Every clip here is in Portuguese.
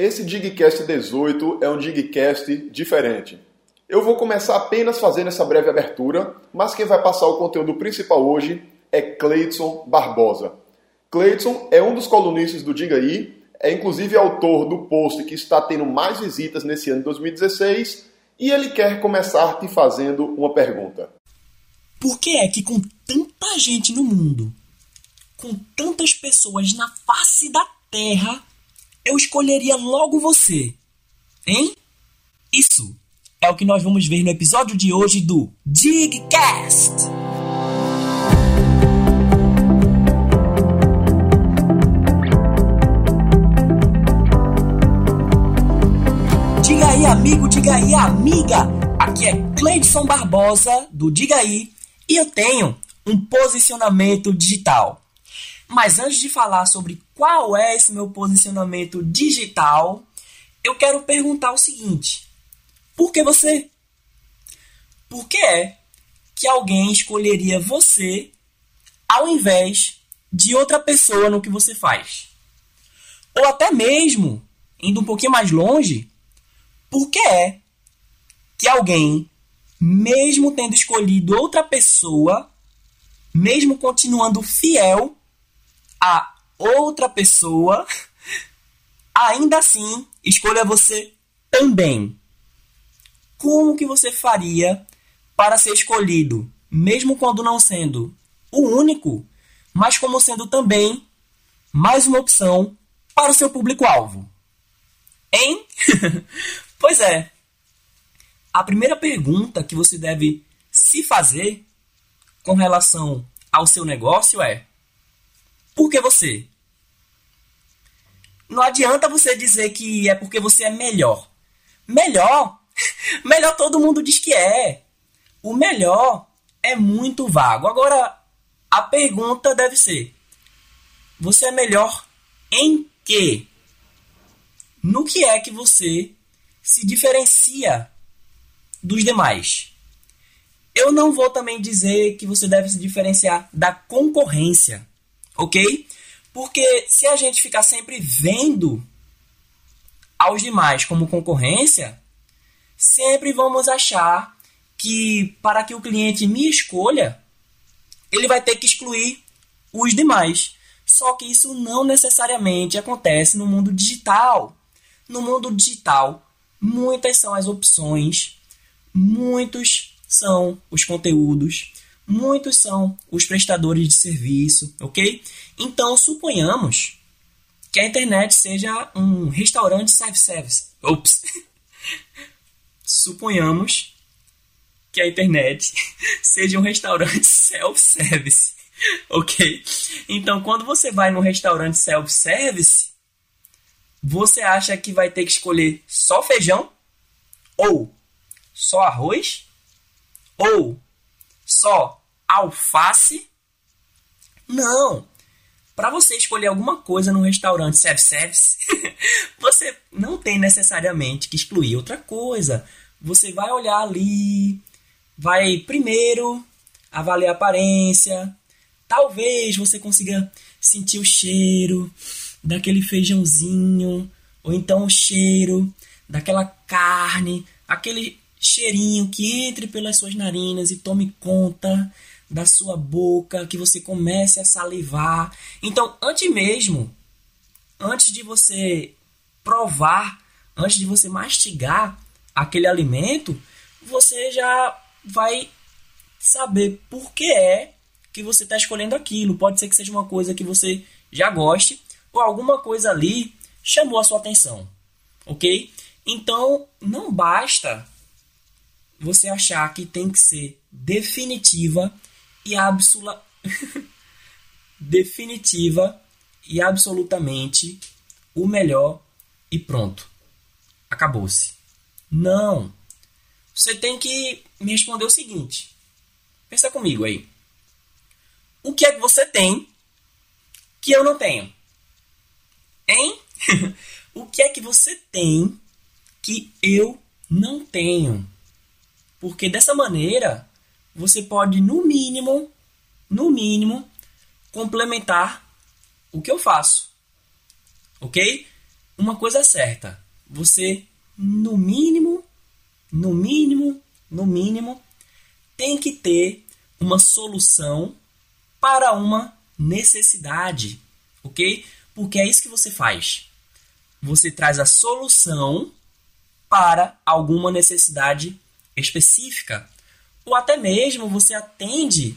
Esse Digcast 18 é um Digcast diferente. Eu vou começar apenas fazendo essa breve abertura, mas quem vai passar o conteúdo principal hoje é Cleidson Barbosa. Cleidson é um dos colunistas do Diga Aí, é inclusive autor do post que está tendo mais visitas nesse ano de 2016 e ele quer começar te fazendo uma pergunta. Por que é que com tanta gente no mundo, com tantas pessoas na face da Terra, eu escolheria logo você? Hein? Isso é o que nós vamos ver no episódio de hoje do Digcast. Diga aí, amigo, diga aí, amiga. Aqui é Cleidson Barbosa do Diga aí e eu tenho um posicionamento digital. Mas antes de falar sobre qual é esse meu posicionamento digital, eu quero perguntar o seguinte: por que você? Por que é que alguém escolheria você ao invés de outra pessoa no que você faz? Ou até mesmo, indo um pouquinho mais longe, por que é que alguém, mesmo tendo escolhido outra pessoa, mesmo continuando fiel a outra pessoa, ainda assim escolha você também? como que você faria para ser escolhido, mesmo quando não sendo o único, mas como sendo também mais uma opção para o seu público-alvo? Hein? pois é. A primeira pergunta que você deve se fazer com relação ao seu negócio é: por que você? Não adianta você dizer que é porque você é melhor. Melhor melhor todo mundo diz que é. O melhor é muito vago. Agora, a pergunta deve ser: você é melhor em quê? No que é que você se diferencia dos demais? Eu não vou também dizer que você deve se diferenciar da concorrência, ok? Porque se a gente ficar sempre vendo aos demais como concorrência, sempre vamos achar que para que o cliente me escolha, ele vai ter que excluir os demais. Só que isso não necessariamente acontece no mundo digital. No mundo digital, muitas são as opções, muitos são os conteúdos, muitos são os prestadores de serviço, ok? Então, suponhamos que a internet seja um restaurante self-service. Ops! suponhamos que a internet seja um restaurante self-service, ok? Então, quando você vai num restaurante self-service, você acha que vai ter que escolher só feijão? Ou só arroz? Ou só alface? Não! Para você escolher alguma coisa num restaurante self-service, você não tem necessariamente que excluir outra coisa. Você vai olhar ali, vai primeiro avaliar a aparência. Talvez você consiga sentir o cheiro daquele feijãozinho, ou então o cheiro daquela carne, aquele cheirinho que entre pelas suas narinas e tome conta da sua boca, que você comece a salivar. Então, antes mesmo, antes de você provar, antes de você mastigar aquele alimento, você já vai saber por que é que você está escolhendo aquilo. Pode ser que seja uma coisa que você já goste ou alguma coisa ali chamou a sua atenção, ok? Então não basta você achar que tem que ser definitiva e absoluta definitiva e absolutamente o melhor e pronto. Acabou-se. Não. Você tem que me responder o seguinte. Pensa comigo aí. O que é que você tem que eu não tenho? Hein? o que é que você tem que eu não tenho? Porque dessa maneira você pode no mínimo, no mínimo, complementar o que eu faço. OK? uma coisa é certa: você, no mínimo, no mínimo, no mínimo, tem que ter uma solução para uma necessidade, ok? Porque é isso que você faz. Você traz a solução para alguma necessidade específica, ou até mesmo você atende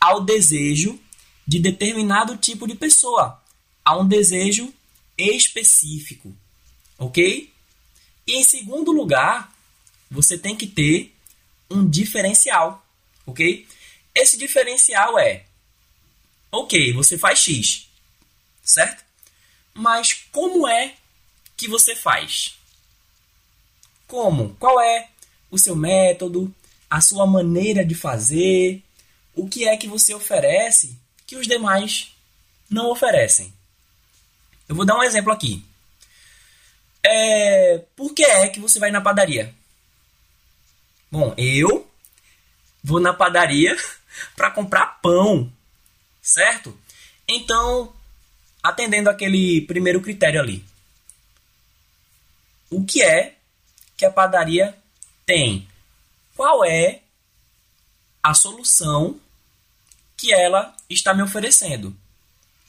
ao desejo de determinado tipo de pessoa, a um desejo específico, ok? E em segundo lugar, você tem que ter um diferencial, ok? Esse diferencial é, ok, você faz X, certo? Mas como é que você faz? Como? Qual é o seu método, a sua maneira de fazer? O que é que você oferece que os demais não oferecem? Eu vou dar um exemplo aqui. É, por que é que você vai na padaria? Bom, eu vou na padaria para comprar pão, certo? Então, atendendo aquele primeiro critério ali. O que é que a padaria tem? Qual é a solução que ela está me oferecendo?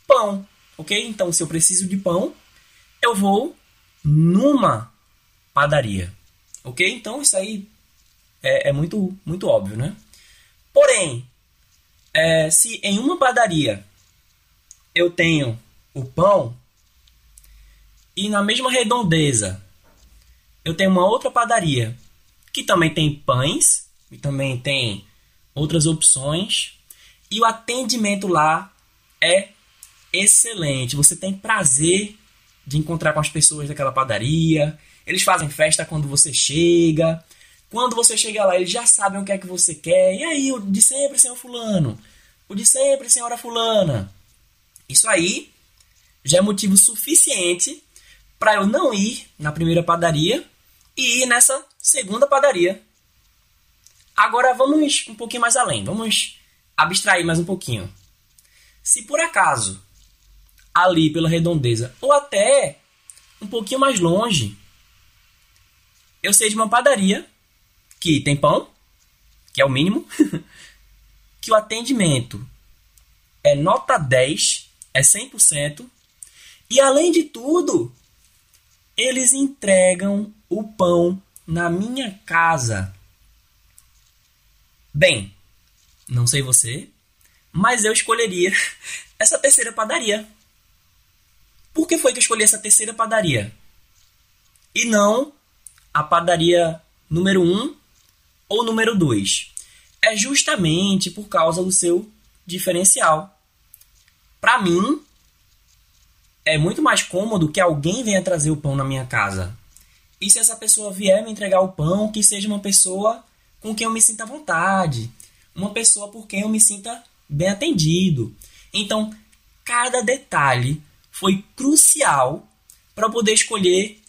Pão, ok? Então, se eu preciso de pão, eu vou numa padaria, ok? Então, isso aí é, é muito, muito óbvio, né? Porém, é, se em uma padaria eu tenho o pão e na mesma redondeza eu tenho uma outra padaria que também tem pães e também tem outras opções e o atendimento lá é excelente. Você tem prazer de encontrar com as pessoas daquela padaria. Eles fazem festa quando você chega. Quando você chega lá, eles já sabem o que é que você quer. E aí, o de sempre, senhor fulano? O de sempre, senhora fulana? Isso aí já é motivo suficiente para eu não ir na primeira padaria e ir nessa segunda padaria. Agora vamos um pouquinho mais além. Vamos abstrair mais um pouquinho. Se por acaso ali pela redondeza ou até um pouquinho mais longe, eu sei de uma padaria que tem pão, que é o mínimo, que o atendimento é nota 10, é 100%, e além de tudo, eles entregam o pão na minha casa. Bem, não sei você, mas eu escolheria essa terceira padaria. Por que foi que eu escolhi essa terceira padaria? E não a padaria número 1 um ou número 2? É justamente por causa do seu diferencial. Para mim, é muito mais cômodo que alguém venha trazer o pão na minha casa. E se essa pessoa vier me entregar o pão, que seja uma pessoa com quem eu me sinta à vontade, uma pessoa por quem eu me sinta bem atendido. Então, cada detalhe foi crucial para poder escolher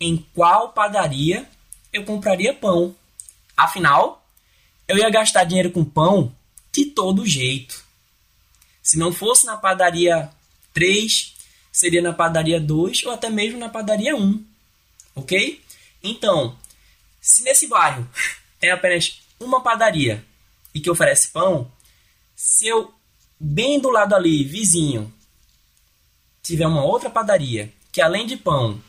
em qual padaria eu compraria pão. Afinal, eu ia gastar dinheiro com pão de todo jeito. Se não fosse na padaria 3, seria na padaria 2 ou até mesmo na padaria 1. Ok? Então, se nesse bairro tem apenas uma padaria e que oferece pão, se eu bem do lado ali, vizinho, tiver uma outra padaria que além de pão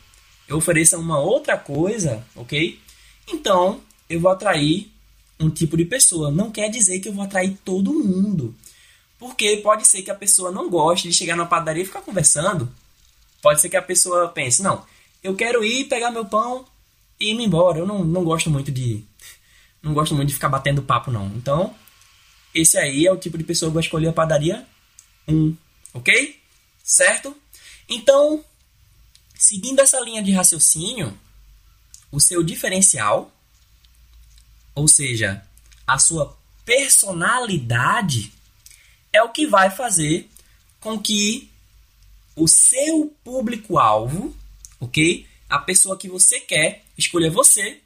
eu ofereça uma outra coisa, ok? Então eu vou atrair um tipo de pessoa. Não quer dizer que eu vou atrair todo mundo. Porque pode ser que a pessoa não goste de chegar na padaria e ficar conversando. Pode ser que a pessoa pense, não, eu quero ir pegar meu pão e ir embora. Eu não, não gosto muito de. Não gosto muito de ficar batendo papo, não. Então, esse aí é o tipo de pessoa que vai escolher a padaria 1. Ok? Certo? Então, seguindo essa linha de raciocínio, o seu diferencial, ou seja, a sua personalidade, é o que vai fazer com que o seu público-alvo, ok? A pessoa que você quer escolher você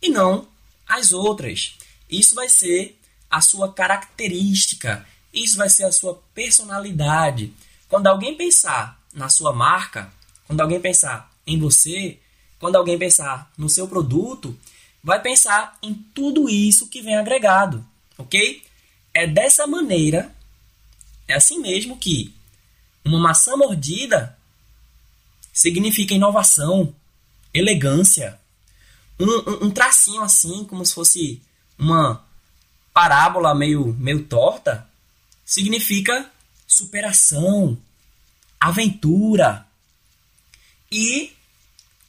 e não as outras. Isso vai ser a sua característica, isso vai ser a sua personalidade. Quando alguém pensar na sua marca, quando alguém pensar em você, quando alguém pensar no seu produto, vai pensar em tudo isso que vem agregado, ok? É dessa maneira, é assim mesmo que uma maçã mordida significa inovação, elegância, um, um, um tracinho assim, como se fosse uma parábola meio, meio torta, significa superação, aventura. E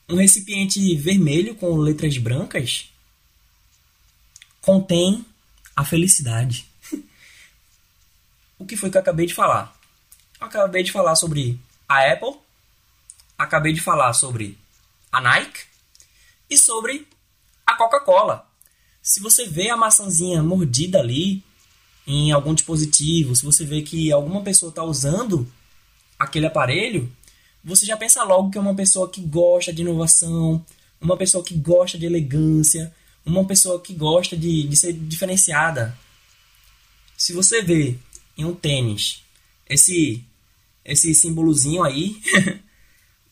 um recipiente vermelho com letras brancas contém a felicidade. o que foi que eu acabei de falar? Eu acabei de falar sobre a Apple, acabei de falar sobre a Nike e sobre a Coca-Cola. Se você vê a maçãzinha mordida ali em algum dispositivo, se você vê que alguma pessoa está usando aquele aparelho, você já pensa logo que é uma pessoa que gosta de inovação, uma pessoa que gosta de elegância, uma pessoa que gosta de, de ser diferenciada. Se você vê em um tênis esse esse símbolozinho aí,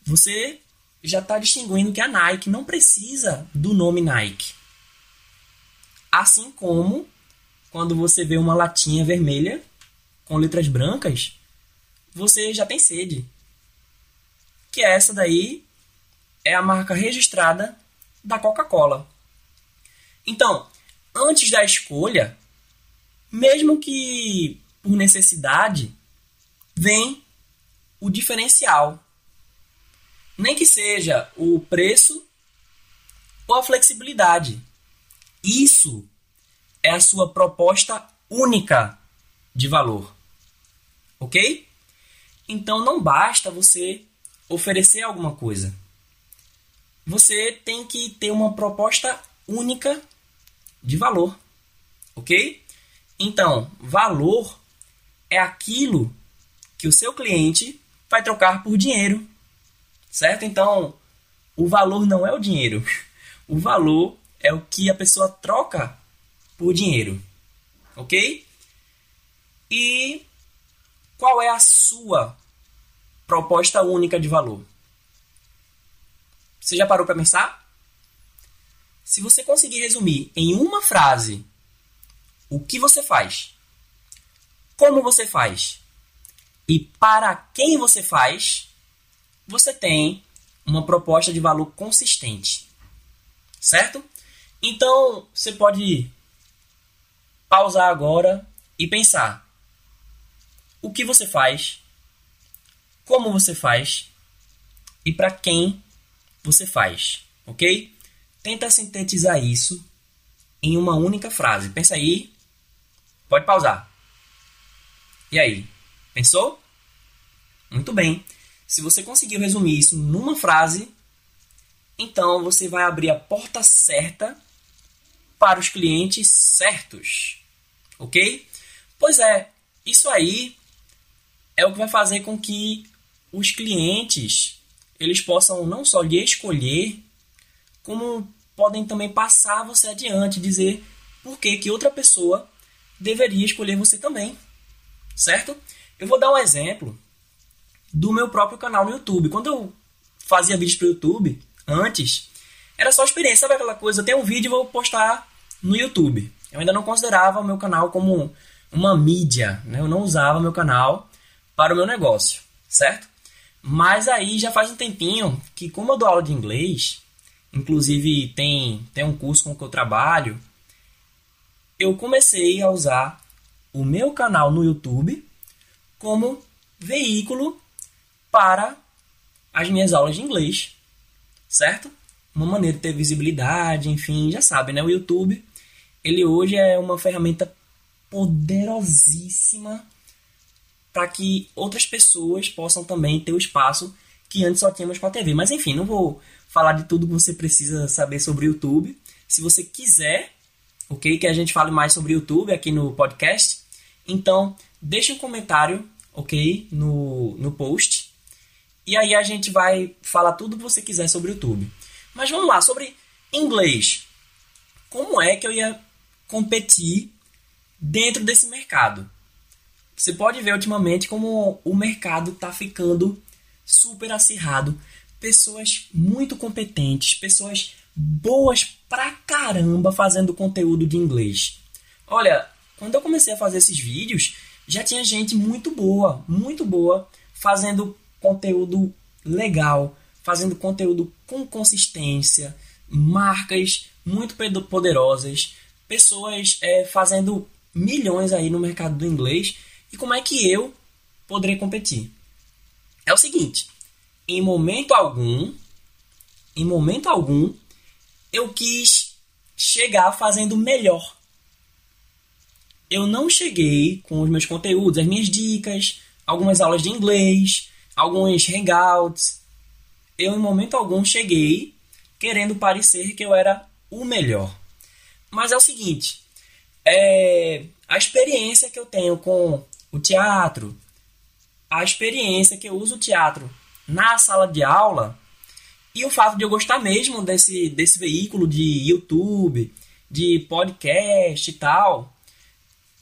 você já está distinguindo que a Nike não precisa do nome Nike. Assim como quando você vê uma latinha vermelha com letras brancas, você já tem sede. Que essa daí é a marca registrada da Coca-Cola. Então, antes da escolha, mesmo que por necessidade, vem o diferencial. Nem que seja o preço ou a flexibilidade. Isso é a sua proposta única de valor. Ok? Então não basta você oferecer alguma coisa. Você tem que ter uma proposta única de valor. Ok? Então, valor é aquilo que o seu cliente vai trocar por dinheiro. Certo? Então, o valor não é o dinheiro. O valor é o que a pessoa troca por dinheiro. Ok? E qual é a sua proposta única de valor? Você já parou para pensar? Se você conseguir resumir em uma frase o que você faz, como você faz e para quem você faz, você tem uma proposta de valor consistente. Certo? Então, você pode pausar agora e pensar: o que você faz, como você faz e para quem você faz, ok? Tenta sintetizar isso em uma única frase. Pensa aí, pode pausar. E aí, pensou? Muito bem. Se você conseguiu resumir isso numa frase, então você vai abrir a porta certa para os clientes certos. Ok? Pois é, isso aí é o que vai fazer com que os clientes eles possam não só lhe escolher, como podem também passar você adiante, dizer por que, que outra pessoa deveria escolher você também. Certo? Eu vou dar um exemplo do meu próprio canal no YouTube. Quando eu fazia vídeos para o YouTube, antes, era só experiência, sabe aquela coisa? Eu tenho um vídeo e vou postar no YouTube. Eu ainda não considerava o meu canal como uma mídia, né? eu não usava meu canal para o meu negócio, certo? Mas aí já faz um tempinho que, como eu dou aula de inglês, inclusive tem, tem um curso com o que eu trabalho, eu comecei a usar o meu canal no YouTube como veículo para as minhas aulas de inglês, certo? Uma maneira de ter visibilidade, enfim, já sabe, né? O YouTube, ele hoje é uma ferramenta poderosíssima para que outras pessoas possam também ter o espaço que antes só tínhamos com a TV. Mas enfim, não vou falar de tudo que você precisa saber sobre o YouTube. Se você quiser, ok, que a gente fale mais sobre o YouTube aqui no podcast, então deixe um comentário, ok, no, no post. E aí a gente vai falar tudo que você quiser sobre o YouTube. Mas vamos lá, sobre inglês. Como é que eu ia competir dentro desse mercado? Você pode ver ultimamente como o mercado está ficando super acirrado, pessoas muito competentes, pessoas boas pra caramba fazendo conteúdo de inglês. Olha, quando eu comecei a fazer esses vídeos, já tinha gente muito boa, muito boa, fazendo conteúdo legal, fazendo conteúdo com consistência, marcas muito poderosas, pessoas é, fazendo milhões aí no mercado do inglês. E como é que eu poderei competir? É o seguinte, em momento algum, em momento algum, eu quis chegar fazendo melhor. Eu não cheguei com os meus conteúdos, as minhas dicas, algumas aulas de inglês, alguns hangouts. Eu, em momento algum, cheguei querendo parecer que eu era o melhor. Mas é o seguinte: é, a experiência que eu tenho com o teatro, a experiência que eu uso o teatro na sala de aula e o fato de eu gostar mesmo desse, desse veículo de YouTube, de podcast e tal,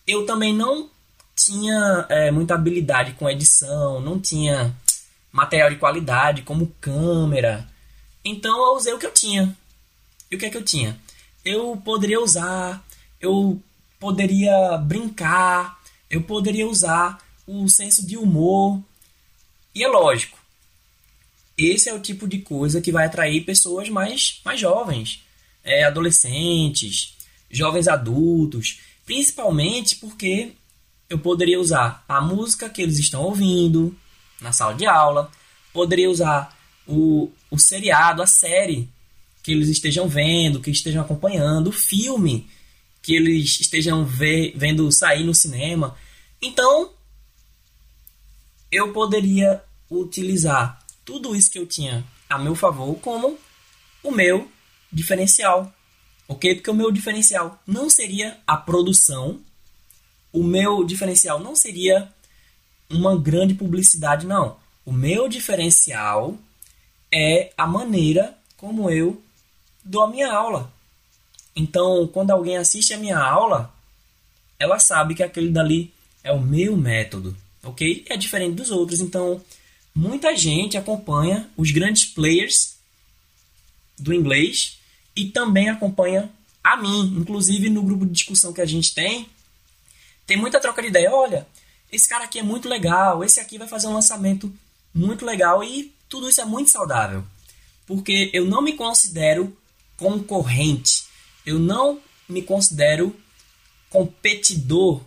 eu também não tinha é, muita habilidade com edição, não tinha material de qualidade como câmera. Então eu usei o que eu tinha. E o que é que eu tinha? Eu poderia usar, eu poderia brincar, eu poderia usar o senso de humor. E é lógico, esse é o tipo de coisa que vai atrair pessoas mais, mais jovens, é, adolescentes, jovens adultos, principalmente porque eu poderia usar a música que eles estão ouvindo na sala de aula, poderia usar o, o seriado, a série que eles estejam vendo, que estejam acompanhando, o filme que eles estejam ver, vendo sair no cinema. Então, eu poderia utilizar tudo isso que eu tinha a meu favor como o meu diferencial. Ok? Porque o meu diferencial não seria a produção, o meu diferencial não seria uma grande publicidade, não. O meu diferencial é a maneira como eu dou a minha aula. Então, quando alguém assiste a minha aula, ela sabe que aquele dali é o meu método, ok? É diferente dos outros. Então, muita gente acompanha os grandes players do inglês e também acompanha a mim. Inclusive, no grupo de discussão que a gente tem, tem muita troca de ideia. Olha, esse cara aqui é muito legal, esse aqui vai fazer um lançamento muito legal e tudo isso é muito saudável. Porque eu não me considero concorrente, eu não me considero competidor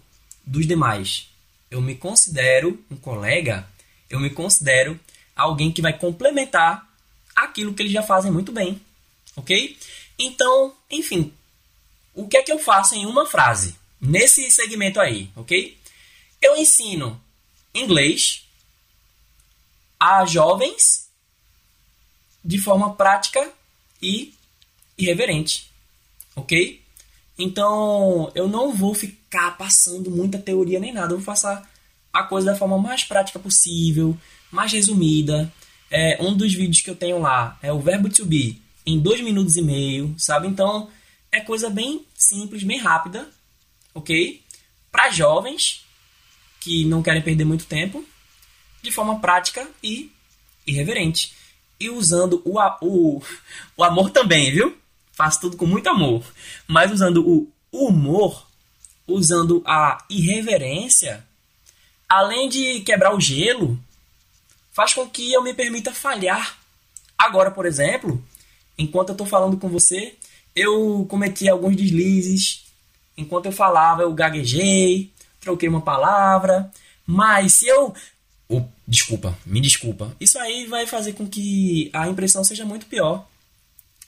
dos demais. Eu me considero um colega, eu me considero alguém que vai complementar aquilo que eles já fazem muito bem, ok? Então, enfim, o que é que eu faço em uma frase? Nesse segmento aí, ok? Eu ensino inglês a jovens de forma prática e irreverente, ok? Então eu não vou ficar passando muita teoria nem nada, eu vou passar a coisa da forma mais prática possível, mais resumida. É, um dos vídeos que eu tenho lá é o verbo to be em dois minutos e meio, sabe? Então é coisa bem simples, bem rápida, ok? Para jovens que não querem perder muito tempo, de forma prática e irreverente. E usando o, o, o amor também, viu? Faço tudo com muito amor. Mas usando o humor, usando a irreverência, além de quebrar o gelo, faz com que eu me permita falhar. Agora, por exemplo, enquanto eu estou falando com você, eu cometi alguns deslizes. Enquanto eu falava, eu gaguejei, troquei uma palavra. Mas se eu. Oh, desculpa, me desculpa. Isso aí vai fazer com que a impressão seja muito pior.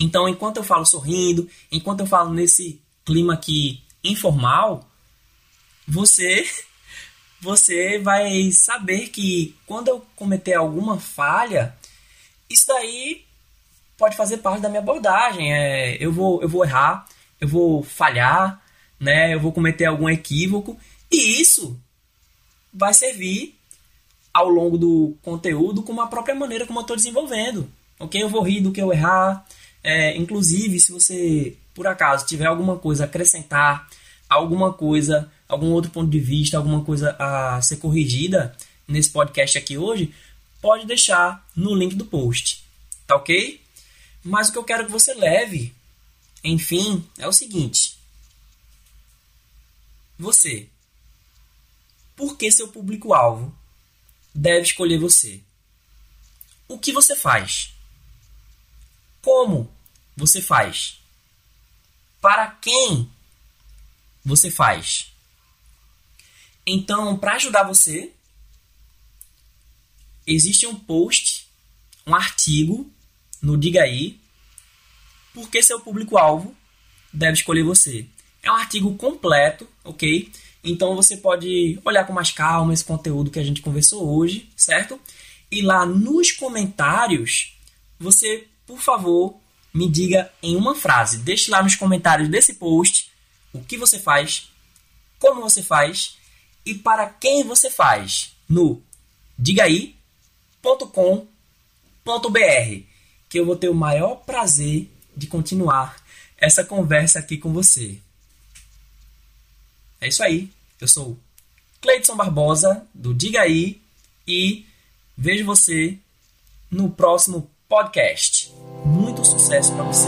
Então, enquanto eu falo sorrindo, enquanto eu falo nesse clima aqui informal, você você vai saber que quando eu cometer alguma falha, isso daí pode fazer parte da minha abordagem. É, eu, vou, eu vou errar, eu vou falhar, né? eu vou cometer algum equívoco, e isso vai servir ao longo do conteúdo como a própria maneira como eu estou desenvolvendo. Ok? Eu vou rir do que eu errar. É, inclusive, se você por acaso tiver alguma coisa a acrescentar, alguma coisa, algum outro ponto de vista, alguma coisa a ser corrigida nesse podcast aqui hoje, pode deixar no link do post. tá ok? Mas o que eu quero que você leve, enfim, é o seguinte: você, por que seu público-alvo deve escolher você? O que você faz? Como você faz? Para quem você faz? Então, para ajudar você, existe um post, um artigo no Diga aí, porque seu público-alvo deve escolher você. É um artigo completo, ok? Então você pode olhar com mais calma esse conteúdo que a gente conversou hoje, certo? E lá nos comentários, você, por favor, me diga em uma frase. Deixe lá nos comentários desse post o que você faz, como você faz e para quem você faz no digaí.com.br, que eu vou ter o maior prazer de continuar essa conversa aqui com você. É isso aí. Eu sou Cleidson Barbosa, do Diga Aí, e vejo você no próximo podcast. Muito sucesso para você.